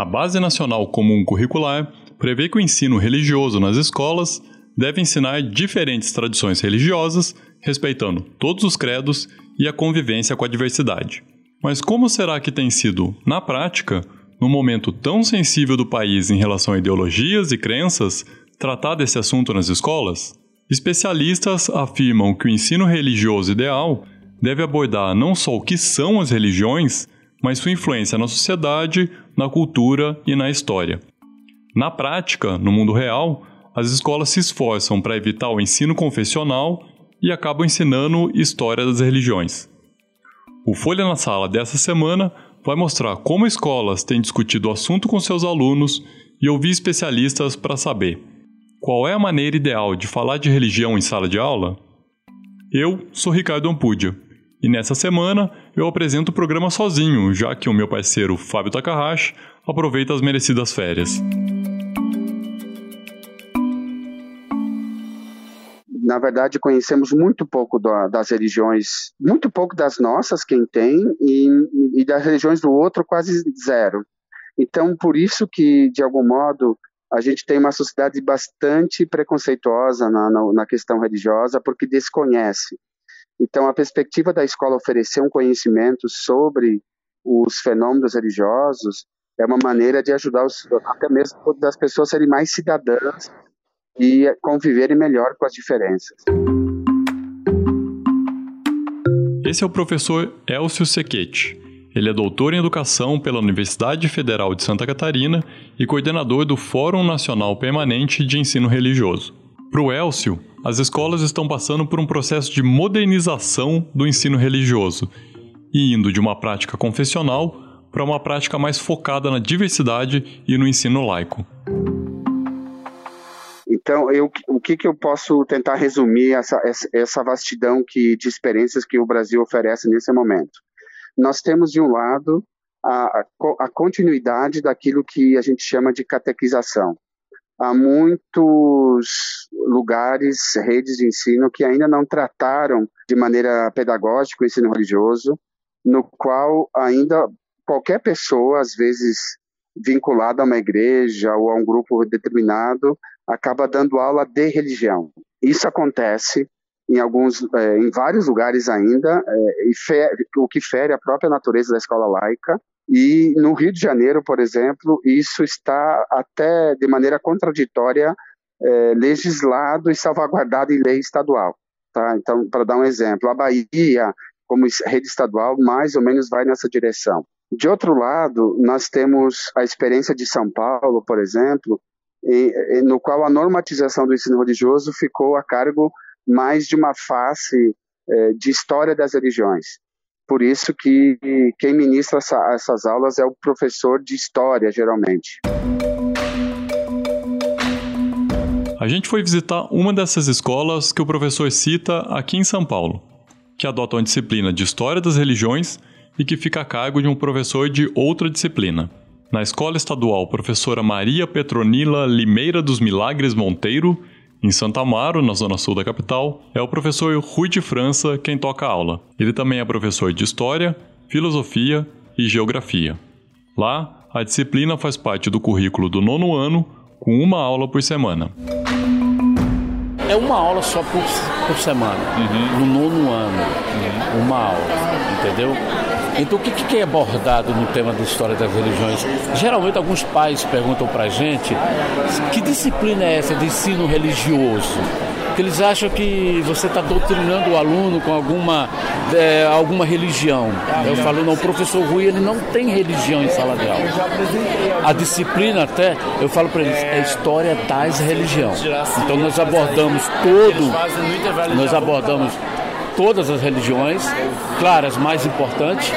A Base Nacional Comum Curricular prevê que o ensino religioso nas escolas deve ensinar diferentes tradições religiosas, respeitando todos os credos e a convivência com a diversidade. Mas como será que tem sido, na prática, num momento tão sensível do país em relação a ideologias e crenças, tratar desse assunto nas escolas? Especialistas afirmam que o ensino religioso ideal deve abordar não só o que são as religiões, mas sua influência na sociedade, na cultura e na história. Na prática, no mundo real, as escolas se esforçam para evitar o ensino confessional e acabam ensinando história das religiões. O Folha na Sala dessa semana vai mostrar como escolas têm discutido o assunto com seus alunos e ouvir especialistas para saber qual é a maneira ideal de falar de religião em sala de aula? Eu sou Ricardo Ampudia e nessa semana eu apresento o programa sozinho, já que o meu parceiro Fábio Takahashi aproveita as merecidas férias. Na verdade, conhecemos muito pouco das religiões, muito pouco das nossas, quem tem, e, e das religiões do outro, quase zero. Então, por isso que, de algum modo, a gente tem uma sociedade bastante preconceituosa na, na, na, questão religiosa porque desconhece. Então, a perspectiva da escola oferecer um conhecimento sobre os fenômenos religiosos é uma maneira de ajudar os, até mesmo das pessoas serem mais cidadãs e conviverem melhor com as diferenças. Esse é o professor Elcio Sequete. Ele é doutor em educação pela Universidade Federal de Santa Catarina e coordenador do Fórum Nacional Permanente de Ensino Religioso. Para o Elcio, as escolas estão passando por um processo de modernização do ensino religioso e indo de uma prática confessional para uma prática mais focada na diversidade e no ensino laico. Então, eu, o que, que eu posso tentar resumir essa, essa vastidão que, de experiências que o Brasil oferece nesse momento? Nós temos, de um lado, a, a continuidade daquilo que a gente chama de catequização há muitos lugares, redes de ensino que ainda não trataram de maneira pedagógica o ensino religioso, no qual ainda qualquer pessoa, às vezes vinculada a uma igreja ou a um grupo determinado, acaba dando aula de religião. Isso acontece em alguns, é, em vários lugares ainda, é, e fere, o que fere a própria natureza da escola laica, e no Rio de Janeiro, por exemplo, isso está até de maneira contraditória é, legislado e salvaguardado em lei estadual. Tá? Então, para dar um exemplo, a Bahia, como rede estadual, mais ou menos vai nessa direção. De outro lado, nós temos a experiência de São Paulo, por exemplo, no qual a normatização do ensino religioso ficou a cargo mais de uma face é, de história das religiões. Por isso que quem ministra essa, essas aulas é o professor de história, geralmente. A gente foi visitar uma dessas escolas que o professor cita aqui em São Paulo, que adotam a disciplina de História das Religiões e que fica a cargo de um professor de outra disciplina. Na Escola Estadual Professora Maria Petronila Limeira dos Milagres Monteiro, em Santa Amaro, na zona sul da capital, é o professor Rui de França quem toca a aula. Ele também é professor de História, Filosofia e Geografia. Lá, a disciplina faz parte do currículo do nono ano, com uma aula por semana. É uma aula só por, por semana, uhum. no nono ano. Uhum. Uma aula, entendeu? Então, o que, que é abordado no tema da história das religiões? Geralmente, alguns pais perguntam para a gente que disciplina é essa de ensino religioso? Que eles acham que você está doutrinando o aluno com alguma, é, alguma religião. Eu falo, não, o professor Rui ele não tem religião em sala de aula. A disciplina até, eu falo para eles, é história das religiões. Então nós abordamos todo, nós abordamos todas as religiões, claro, as mais importantes.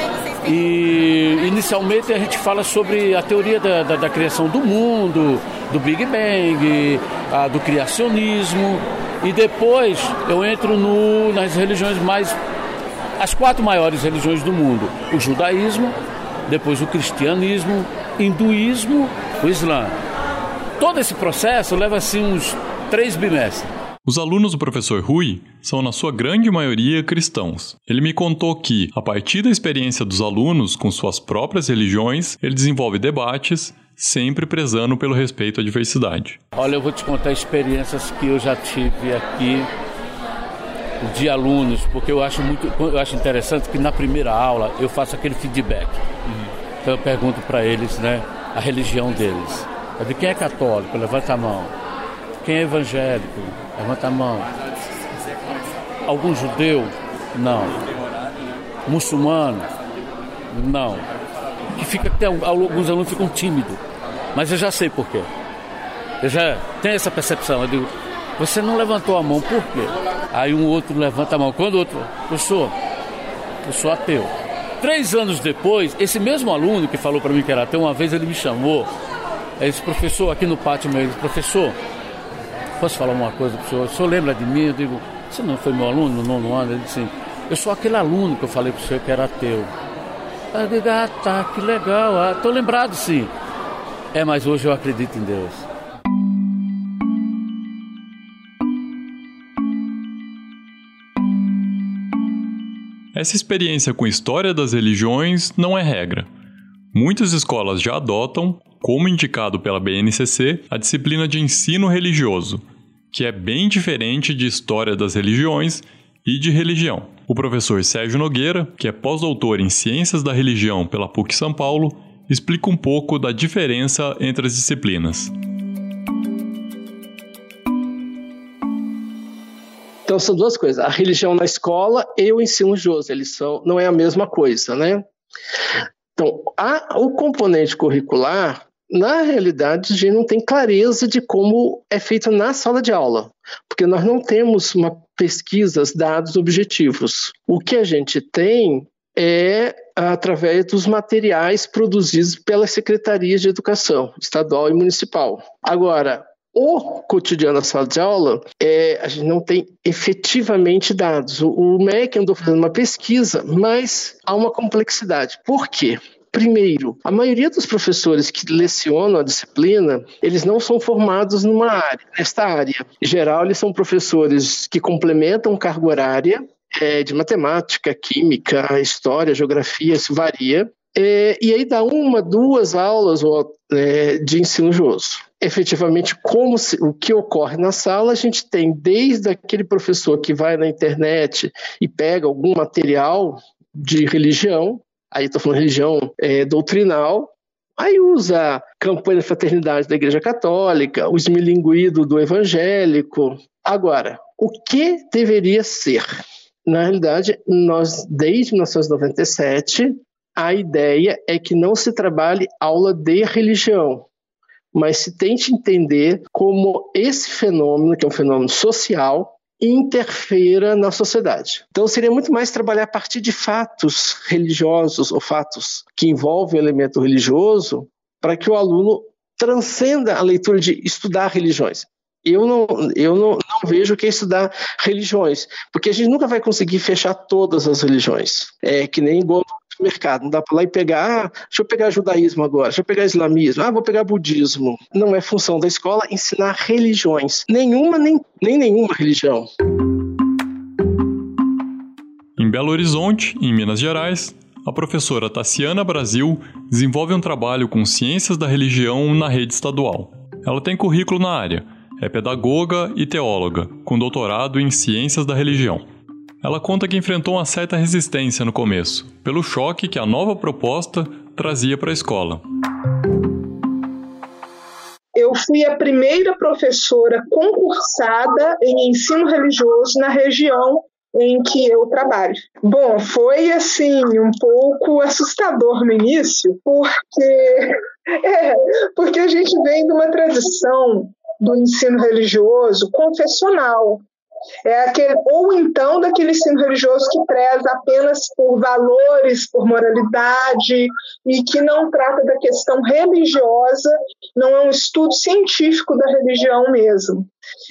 E inicialmente a gente fala sobre a teoria da, da, da criação do mundo, do Big Bang, a, do criacionismo. E depois eu entro no, nas religiões mais. as quatro maiores religiões do mundo: o judaísmo, depois o cristianismo, hinduísmo, o islã. Todo esse processo leva assim uns três bimestres. Os alunos do professor Rui são, na sua grande maioria, cristãos. Ele me contou que, a partir da experiência dos alunos com suas próprias religiões, ele desenvolve debates sempre prezando pelo respeito à diversidade. Olha, eu vou te contar experiências que eu já tive aqui de alunos, porque eu acho muito, eu acho interessante que na primeira aula eu faço aquele feedback. Uhum. Então eu pergunto para eles, né, a religião deles. É de quem é católico? Levanta a mão. Quem é evangélico? Levanta a mão. Algum judeu? Não. Muçulmano? Não. Que fica até alguns alunos ficam tímidos. Mas eu já sei por quê. Eu já tenho essa percepção. Eu digo, você não levantou a mão por quê? Aí um outro levanta a mão. Quando o outro, professor, eu sou ateu. Três anos depois, esse mesmo aluno que falou para mim que era ateu, uma vez ele me chamou. Ele disse, professor, aqui no pátio meu, ele disse, professor, posso falar uma coisa para o senhor? O senhor lembra de mim? Eu digo, você não foi meu aluno no nono ano? Ele disse assim, eu sou aquele aluno que eu falei para o senhor que era ateu. Aí eu digo, ah tá, que legal, ah, lembrado sim. É, mas hoje eu acredito em Deus. Essa experiência com história das religiões não é regra. Muitas escolas já adotam, como indicado pela BNCC, a disciplina de ensino religioso, que é bem diferente de história das religiões e de religião. O professor Sérgio Nogueira, que é pós-doutor em Ciências da Religião pela PUC São Paulo, explica um pouco da diferença entre as disciplinas. Então são duas coisas, a religião na escola e o ensino religioso, eles são, não é a mesma coisa, né? Então, a, o componente curricular, na realidade, a gente não tem clareza de como é feito na sala de aula, porque nós não temos uma pesquisas, dados objetivos. O que a gente tem é através dos materiais produzidos pelas secretarias de educação, estadual e municipal. Agora, o cotidiano da sala de aula, é, a gente não tem efetivamente dados. O, o MEC andou fazendo uma pesquisa, mas há uma complexidade. Por quê? Primeiro, a maioria dos professores que lecionam a disciplina, eles não são formados numa área, nesta área. Em geral, eles são professores que complementam carga horária é, de matemática, química, história, geografia, isso varia. É, e aí dá uma, duas aulas é, de ensino joso efetivamente como se, o que ocorre na sala, a gente tem desde aquele professor que vai na internet e pega algum material de religião, aí estou falando religião é, doutrinal, aí usa campanha da fraternidade da Igreja Católica, o esmilinguido do evangélico. Agora, o que deveria ser? Na realidade, nós, desde 1997, a ideia é que não se trabalhe aula de religião, mas se tente entender como esse fenômeno, que é um fenômeno social, interfira na sociedade. Então seria muito mais trabalhar a partir de fatos religiosos ou fatos que envolvem o elemento religioso para que o aluno transcenda a leitura de estudar religiões. Eu não, eu não, não vejo que é estudar religiões, porque a gente nunca vai conseguir fechar todas as religiões. É que nem igual mercado. Não dá para lá e pegar, ah, deixa eu pegar judaísmo agora, deixa eu pegar islamismo, ah, vou pegar budismo. Não é função da escola ensinar religiões. Nenhuma, nem, nem nenhuma religião. Em Belo Horizonte, em Minas Gerais, a professora Tassiana Brasil desenvolve um trabalho com ciências da religião na rede estadual. Ela tem currículo na área, é pedagoga e teóloga, com doutorado em ciências da religião. Ela conta que enfrentou uma certa resistência no começo, pelo choque que a nova proposta trazia para a escola. Eu fui a primeira professora concursada em ensino religioso na região em que eu trabalho. Bom, foi assim um pouco assustador no início, porque é, porque a gente vem de uma tradição do ensino religioso confessional, é aquele, ou então daquele ensino religioso que preza apenas por valores, por moralidade, e que não trata da questão religiosa, não é um estudo científico da religião mesmo.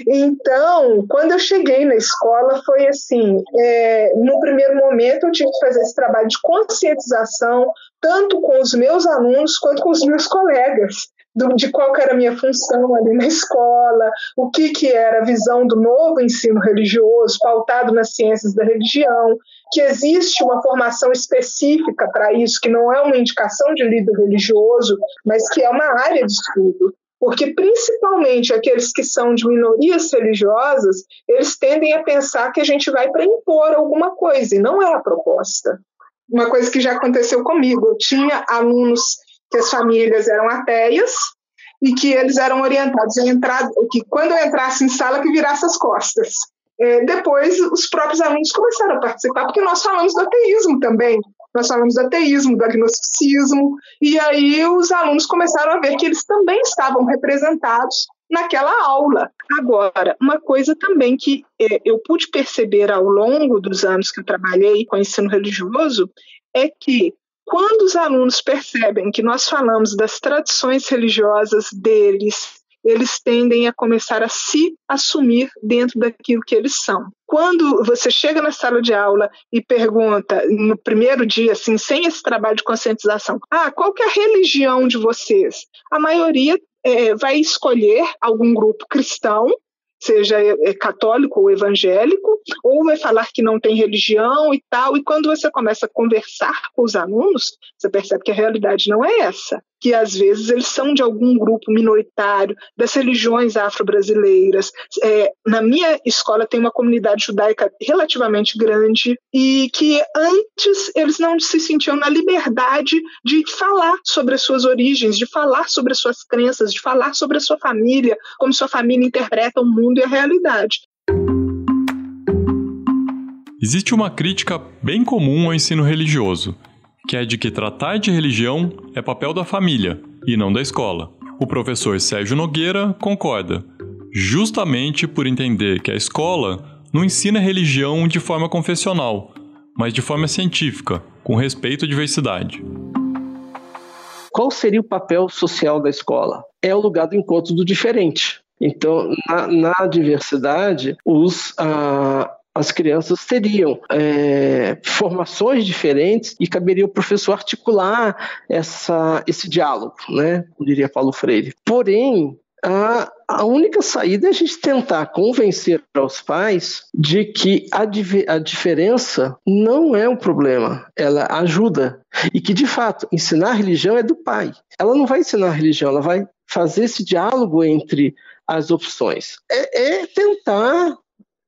Então, quando eu cheguei na escola, foi assim: é, no primeiro momento, eu tive que fazer esse trabalho de conscientização, tanto com os meus alunos quanto com os meus colegas do, de qual era a minha função ali na escola, o que, que era a visão do novo ensino religioso, pautado nas ciências da religião, que existe uma formação específica para isso, que não é uma indicação de líder religioso, mas que é uma área de estudo. Porque, principalmente, aqueles que são de minorias religiosas, eles tendem a pensar que a gente vai para impor alguma coisa, e não é a proposta. Uma coisa que já aconteceu comigo: eu tinha alunos que as famílias eram ateias, e que eles eram orientados a entrar, que quando entrasse em sala que virasse as costas. É, depois, os próprios alunos começaram a participar, porque nós falamos do ateísmo também. Nós falamos do ateísmo, do agnosticismo, e aí os alunos começaram a ver que eles também estavam representados naquela aula. Agora, uma coisa também que é, eu pude perceber ao longo dos anos que eu trabalhei com ensino religioso é que quando os alunos percebem que nós falamos das tradições religiosas deles, eles tendem a começar a se assumir dentro daquilo que eles são. Quando você chega na sala de aula e pergunta, no primeiro dia, assim, sem esse trabalho de conscientização, ah, qual que é a religião de vocês? A maioria é, vai escolher algum grupo cristão seja é, é católico ou evangélico, ou vai falar que não tem religião e tal. E quando você começa a conversar com os alunos, você percebe que a realidade não é essa que às vezes eles são de algum grupo minoritário, das religiões afro-brasileiras. É, na minha escola tem uma comunidade judaica relativamente grande e que antes eles não se sentiam na liberdade de falar sobre as suas origens, de falar sobre as suas crenças, de falar sobre a sua família, como sua família interpreta o mundo e a realidade. Existe uma crítica bem comum ao ensino religioso que é de que tratar de religião é papel da família e não da escola. O professor Sérgio Nogueira concorda, justamente por entender que a escola não ensina religião de forma confessional, mas de forma científica, com respeito à diversidade. Qual seria o papel social da escola? É o lugar do encontro do diferente. Então, na, na diversidade, os, ah, as crianças teriam é, formações diferentes e caberia o professor articular essa, esse diálogo, né? Diria Paulo Freire. Porém, a, a única saída é a gente tentar convencer os pais de que a, a diferença não é um problema, ela ajuda. E que, de fato, ensinar a religião é do pai. Ela não vai ensinar a religião, ela vai fazer esse diálogo entre as opções. É, é tentar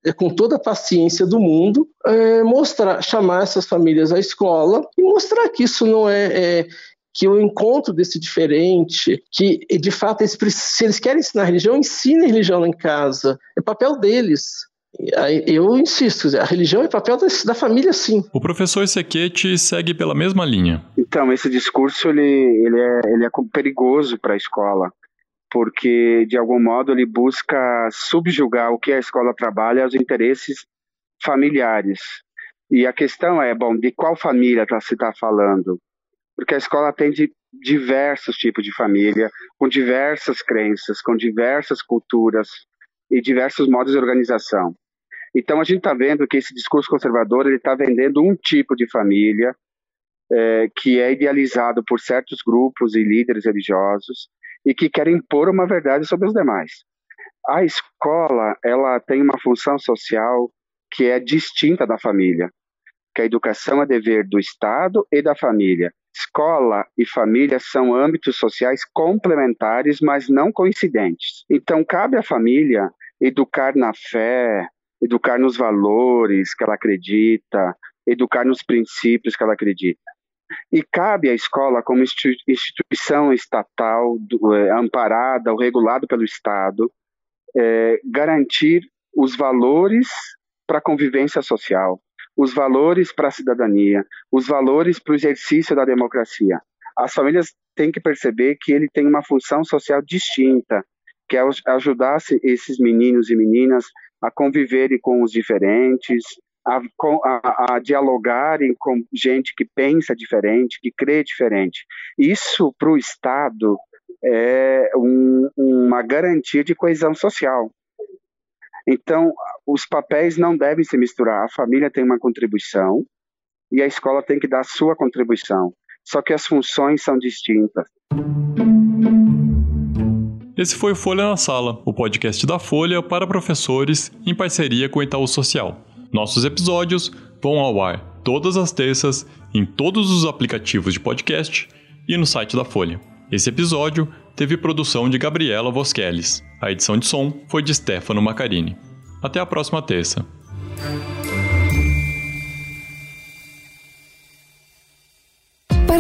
é, com toda a paciência do mundo, é, mostrar, chamar essas famílias à escola e mostrar que isso não é, é que o encontro desse diferente, que de fato eles, se eles querem ensinar religião, ensinem religião em casa, é papel deles. Eu insisto, a religião é papel da, família, sim. O professor Sequete segue pela mesma linha. Então, esse discurso ele, ele, é, ele é perigoso para a escola porque de algum modo ele busca subjugar o que a escola trabalha aos interesses familiares. E a questão é, bom, de qual família tá, se está falando? Porque a escola tem de diversos tipos de família, com diversas crenças, com diversas culturas e diversos modos de organização. Então a gente está vendo que esse discurso conservador ele está vendendo um tipo de família é, que é idealizado por certos grupos e líderes religiosos e que querem impor uma verdade sobre os demais. A escola, ela tem uma função social que é distinta da família, que a educação é dever do Estado e da família. Escola e família são âmbitos sociais complementares, mas não coincidentes. Então, cabe à família educar na fé, educar nos valores que ela acredita, educar nos princípios que ela acredita. E cabe à escola, como instituição estatal, é, amparada ou regulada pelo Estado, é, garantir os valores para a convivência social, os valores para a cidadania, os valores para o exercício da democracia. As famílias têm que perceber que ele tem uma função social distinta, que é ajudar esses meninos e meninas a conviverem com os diferentes, a, a, a dialogarem com gente que pensa diferente, que crê diferente. Isso, para o Estado, é um, uma garantia de coesão social. Então, os papéis não devem se misturar. A família tem uma contribuição e a escola tem que dar a sua contribuição. Só que as funções são distintas. Esse foi Folha na Sala, o podcast da Folha para professores em parceria com o Itaú Social. Nossos episódios vão ao ar todas as terças, em todos os aplicativos de podcast e no site da Folha. Esse episódio teve produção de Gabriela Voscheles. A edição de som foi de Stefano Macarini. Até a próxima terça.